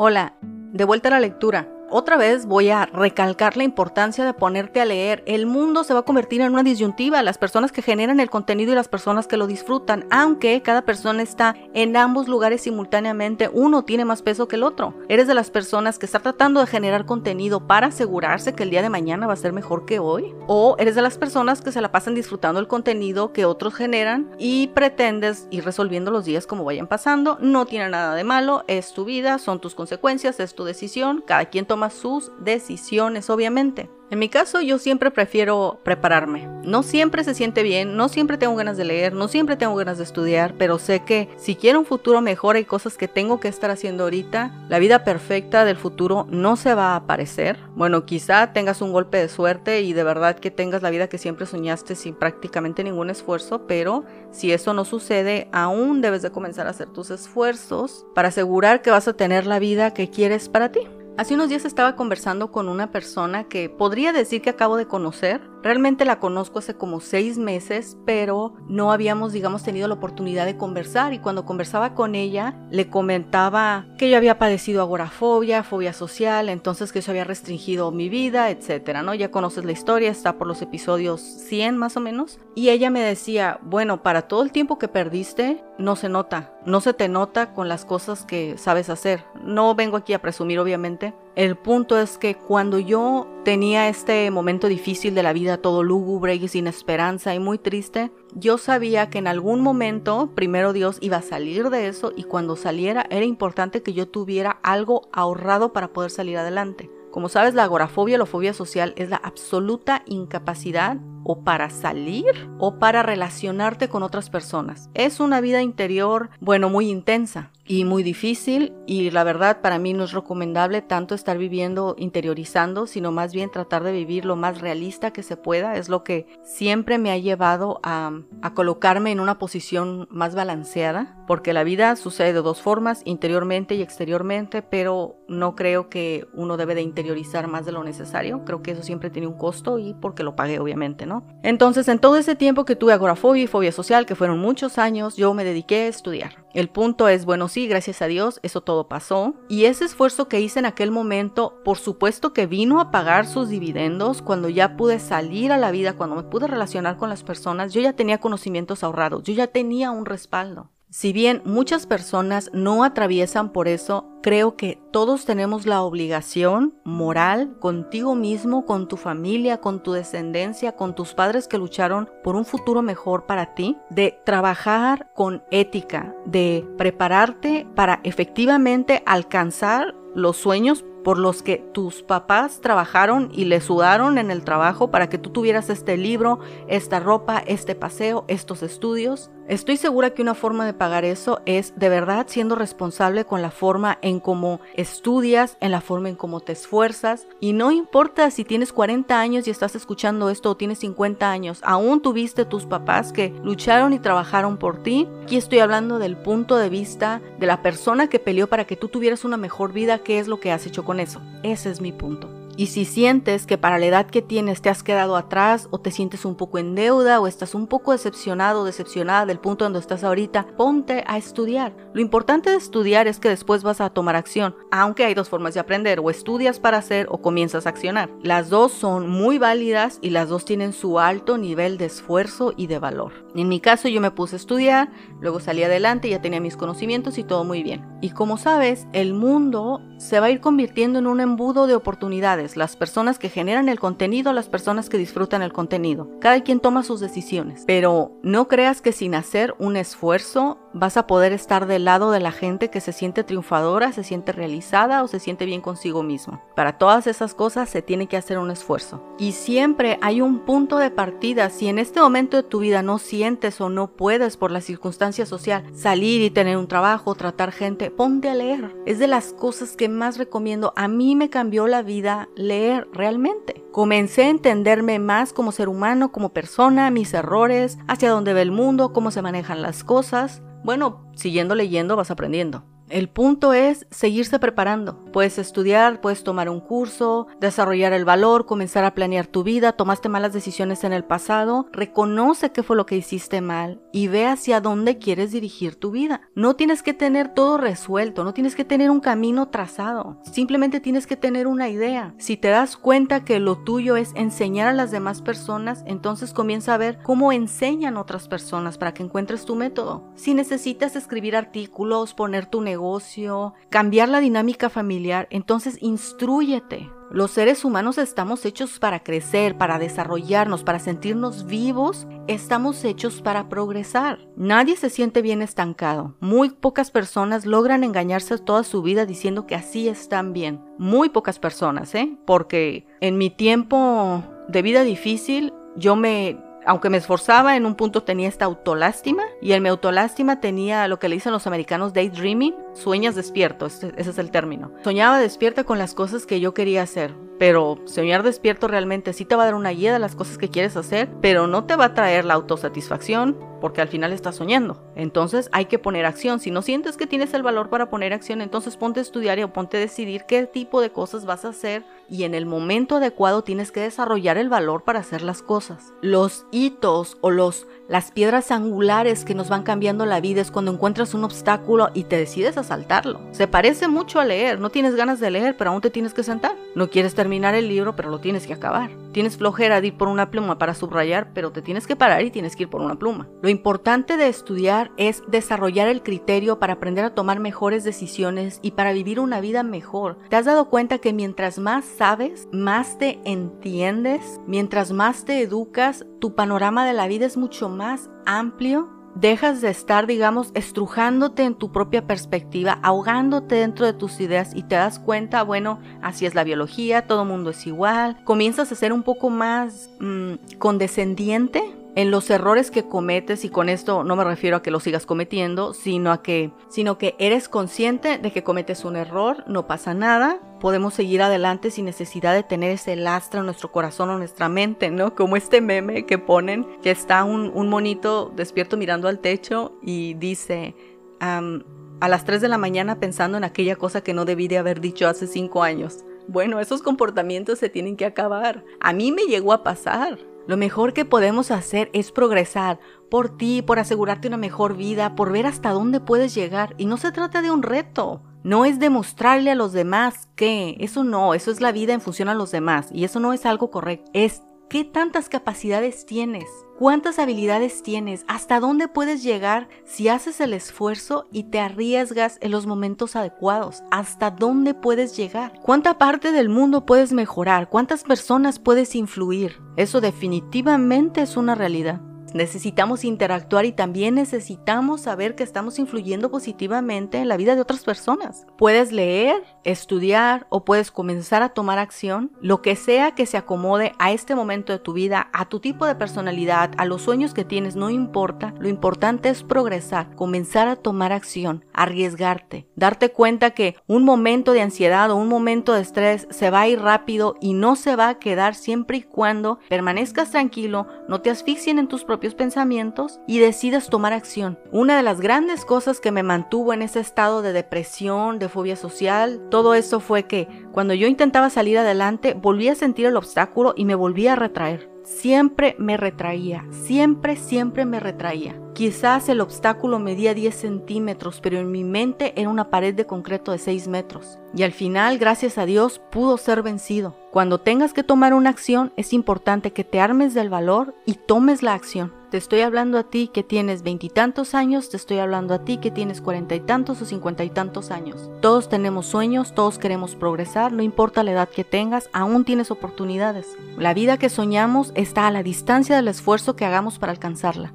Hola, de vuelta a la lectura. Otra vez voy a recalcar la importancia de ponerte a leer. El mundo se va a convertir en una disyuntiva, las personas que generan el contenido y las personas que lo disfrutan, aunque cada persona está en ambos lugares simultáneamente, uno tiene más peso que el otro. Eres de las personas que está tratando de generar contenido para asegurarse que el día de mañana va a ser mejor que hoy, o eres de las personas que se la pasan disfrutando el contenido que otros generan y pretendes ir resolviendo los días como vayan pasando. No tiene nada de malo, es tu vida, son tus consecuencias, es tu decisión, cada quien toma sus decisiones, obviamente. En mi caso, yo siempre prefiero prepararme. No siempre se siente bien, no siempre tengo ganas de leer, no siempre tengo ganas de estudiar, pero sé que si quiero un futuro mejor hay cosas que tengo que estar haciendo ahorita. La vida perfecta del futuro no se va a aparecer. Bueno, quizá tengas un golpe de suerte y de verdad que tengas la vida que siempre soñaste sin prácticamente ningún esfuerzo, pero si eso no sucede, aún debes de comenzar a hacer tus esfuerzos para asegurar que vas a tener la vida que quieres para ti. Hace unos días estaba conversando con una persona que podría decir que acabo de conocer. Realmente la conozco hace como seis meses, pero no habíamos, digamos, tenido la oportunidad de conversar. Y cuando conversaba con ella, le comentaba que yo había padecido agorafobia, fobia social, entonces que eso había restringido mi vida, etcétera, ¿no? Ya conoces la historia, está por los episodios 100 más o menos. Y ella me decía, bueno, para todo el tiempo que perdiste, no se nota, no se te nota con las cosas que sabes hacer. No vengo aquí a presumir, obviamente el punto es que cuando yo tenía este momento difícil de la vida, todo lúgubre y sin esperanza y muy triste, yo sabía que en algún momento, primero Dios iba a salir de eso y cuando saliera era importante que yo tuviera algo ahorrado para poder salir adelante. Como sabes, la agorafobia o fobia social es la absoluta incapacidad o para salir o para relacionarte con otras personas. Es una vida interior, bueno, muy intensa y muy difícil y la verdad para mí no es recomendable tanto estar viviendo interiorizando, sino más bien tratar de vivir lo más realista que se pueda. Es lo que siempre me ha llevado a, a colocarme en una posición más balanceada, porque la vida sucede de dos formas, interiormente y exteriormente, pero no creo que uno debe de interiorizar más de lo necesario. Creo que eso siempre tiene un costo y porque lo pagué obviamente, ¿no? Entonces, en todo ese tiempo que tuve agorafobia y fobia social, que fueron muchos años, yo me dediqué a estudiar. El punto es, bueno, sí, gracias a Dios, eso todo pasó. Y ese esfuerzo que hice en aquel momento, por supuesto que vino a pagar sus dividendos cuando ya pude salir a la vida, cuando me pude relacionar con las personas, yo ya tenía conocimientos ahorrados, yo ya tenía un respaldo. Si bien muchas personas no atraviesan por eso, creo que todos tenemos la obligación moral contigo mismo, con tu familia, con tu descendencia, con tus padres que lucharon por un futuro mejor para ti, de trabajar con ética, de prepararte para efectivamente alcanzar los sueños por los que tus papás trabajaron y le sudaron en el trabajo para que tú tuvieras este libro, esta ropa, este paseo, estos estudios. Estoy segura que una forma de pagar eso es de verdad siendo responsable con la forma en cómo estudias, en la forma en cómo te esfuerzas. Y no importa si tienes 40 años y estás escuchando esto o tienes 50 años, aún tuviste tus papás que lucharon y trabajaron por ti. Aquí estoy hablando del punto de vista de la persona que peleó para que tú tuvieras una mejor vida, qué es lo que has hecho con eso. Ese es mi punto. Y si sientes que para la edad que tienes te has quedado atrás o te sientes un poco en deuda o estás un poco decepcionado o decepcionada del punto donde estás ahorita, ponte a estudiar. Lo importante de estudiar es que después vas a tomar acción, aunque hay dos formas de aprender, o estudias para hacer o comienzas a accionar. Las dos son muy válidas y las dos tienen su alto nivel de esfuerzo y de valor. En mi caso yo me puse a estudiar, luego salí adelante, ya tenía mis conocimientos y todo muy bien. Y como sabes, el mundo se va a ir convirtiendo en un embudo de oportunidades, las personas que generan el contenido, las personas que disfrutan el contenido. Cada quien toma sus decisiones, pero no creas que sin hacer un esfuerzo vas a poder estar del lado de la gente que se siente triunfadora, se siente realizada o se siente bien consigo mismo. Para todas esas cosas se tiene que hacer un esfuerzo. Y siempre hay un punto de partida. Si en este momento de tu vida no sientes o no puedes por la circunstancia social salir y tener un trabajo, tratar gente, ponte a leer. Es de las cosas que más recomiendo. A mí me cambió la vida leer realmente. Comencé a entenderme más como ser humano, como persona, mis errores, hacia dónde ve el mundo, cómo se manejan las cosas. Bueno, siguiendo leyendo vas aprendiendo. El punto es seguirse preparando. Puedes estudiar, puedes tomar un curso, desarrollar el valor, comenzar a planear tu vida, tomaste malas decisiones en el pasado, reconoce qué fue lo que hiciste mal y ve hacia dónde quieres dirigir tu vida. No tienes que tener todo resuelto, no tienes que tener un camino trazado, simplemente tienes que tener una idea. Si te das cuenta que lo tuyo es enseñar a las demás personas, entonces comienza a ver cómo enseñan otras personas para que encuentres tu método. Si necesitas escribir artículos, poner tu negocio, negocio, cambiar la dinámica familiar, entonces instruyete. Los seres humanos estamos hechos para crecer, para desarrollarnos, para sentirnos vivos, estamos hechos para progresar. Nadie se siente bien estancado. Muy pocas personas logran engañarse toda su vida diciendo que así están bien. Muy pocas personas, ¿eh? Porque en mi tiempo de vida difícil yo me aunque me esforzaba, en un punto tenía esta autolástima y en mi autolástima tenía lo que le dicen los americanos daydreaming, sueñas despierto, ese, es el término. Soñaba despierta con las cosas que yo quería hacer, pero soñar despierto realmente sí te va a dar una guía de las cosas que quieres hacer, pero no te va a traer la autosatisfacción porque al final estás soñando. Entonces hay que poner acción. Si no sientes que tienes el valor para poner acción, entonces ponte a estudiar y ponte a decidir qué tipo de cosas vas a hacer y en el momento adecuado tienes que desarrollar el valor para hacer las cosas. Los hitos o los las piedras angulares que nos van cambiando la vida es cuando encuentras un obstáculo y te decides a saltarlo. Se parece mucho a leer, no tienes ganas de leer, pero aún te tienes que sentar. No quieres terminar el libro, pero lo tienes que acabar. Tienes flojera de ir por una pluma para subrayar, pero te tienes que parar y tienes que ir por una pluma. Lo importante de estudiar es desarrollar el criterio para aprender a tomar mejores decisiones y para vivir una vida mejor. ¿Te has dado cuenta que mientras más sabes, más te entiendes, mientras más te educas, tu panorama de la vida es mucho más amplio? dejas de estar, digamos, estrujándote en tu propia perspectiva, ahogándote dentro de tus ideas y te das cuenta, bueno, así es la biología, todo mundo es igual, comienzas a ser un poco más mm, condescendiente en los errores que cometes y con esto no me refiero a que lo sigas cometiendo, sino a que sino que eres consciente de que cometes un error, no pasa nada, podemos seguir adelante sin necesidad de tener ese lastre en nuestro corazón o nuestra mente, ¿no? Como este meme que ponen, que está un, monito despierto mirando al techo y dice a las 3 de la mañana pensando en aquella cosa que no debí de haber dicho hace 5 años. Bueno, esos comportamientos se tienen que acabar. A mí me llegó a pasar. Lo mejor que podemos hacer es progresar por ti, por asegurarte una mejor vida, por ver hasta dónde puedes llegar. Y no se trata de un reto. No es demostrarle a los demás que eso no, eso es la vida en función a los demás. Y eso no es algo correcto. Es qué tantas capacidades tienes. ¿Cuántas habilidades tienes? ¿Hasta dónde puedes llegar si haces el esfuerzo y te arriesgas en los momentos adecuados? ¿Hasta dónde puedes llegar? ¿Cuánta parte del mundo puedes mejorar? ¿Cuántas personas puedes influir? Eso definitivamente es una realidad. Necesitamos interactuar y también necesitamos saber que estamos influyendo positivamente en la vida de otras personas. Puedes leer, estudiar o puedes comenzar a tomar acción, lo que sea que se acomode a este momento de tu vida, a tu tipo de personalidad, a los sueños que tienes, no importa. Lo importante es progresar, comenzar a tomar acción, arriesgarte, darte cuenta que un momento de ansiedad o un momento de estrés se va a ir rápido y no se va a quedar siempre y cuando permanezcas tranquilo, no te asfixien en tus pensamientos y decidas tomar acción. Una de las grandes cosas que me mantuvo en ese estado de depresión, de fobia social, todo eso fue que cuando yo intentaba salir adelante, volví a sentir el obstáculo y me volví a retraer. Siempre me retraía, siempre, siempre me retraía. Quizás el obstáculo medía 10 centímetros, pero en mi mente era una pared de concreto de 6 metros. Y al final, gracias a Dios, pudo ser vencido. Cuando tengas que tomar una acción, es importante que te armes del valor y tomes la acción. Te estoy hablando a ti que tienes veintitantos años, te estoy hablando a ti que tienes cuarenta y tantos o cincuenta y tantos años. Todos tenemos sueños, todos queremos progresar, no importa la edad que tengas, aún tienes oportunidades. La vida que soñamos está a la distancia del esfuerzo que hagamos para alcanzarla.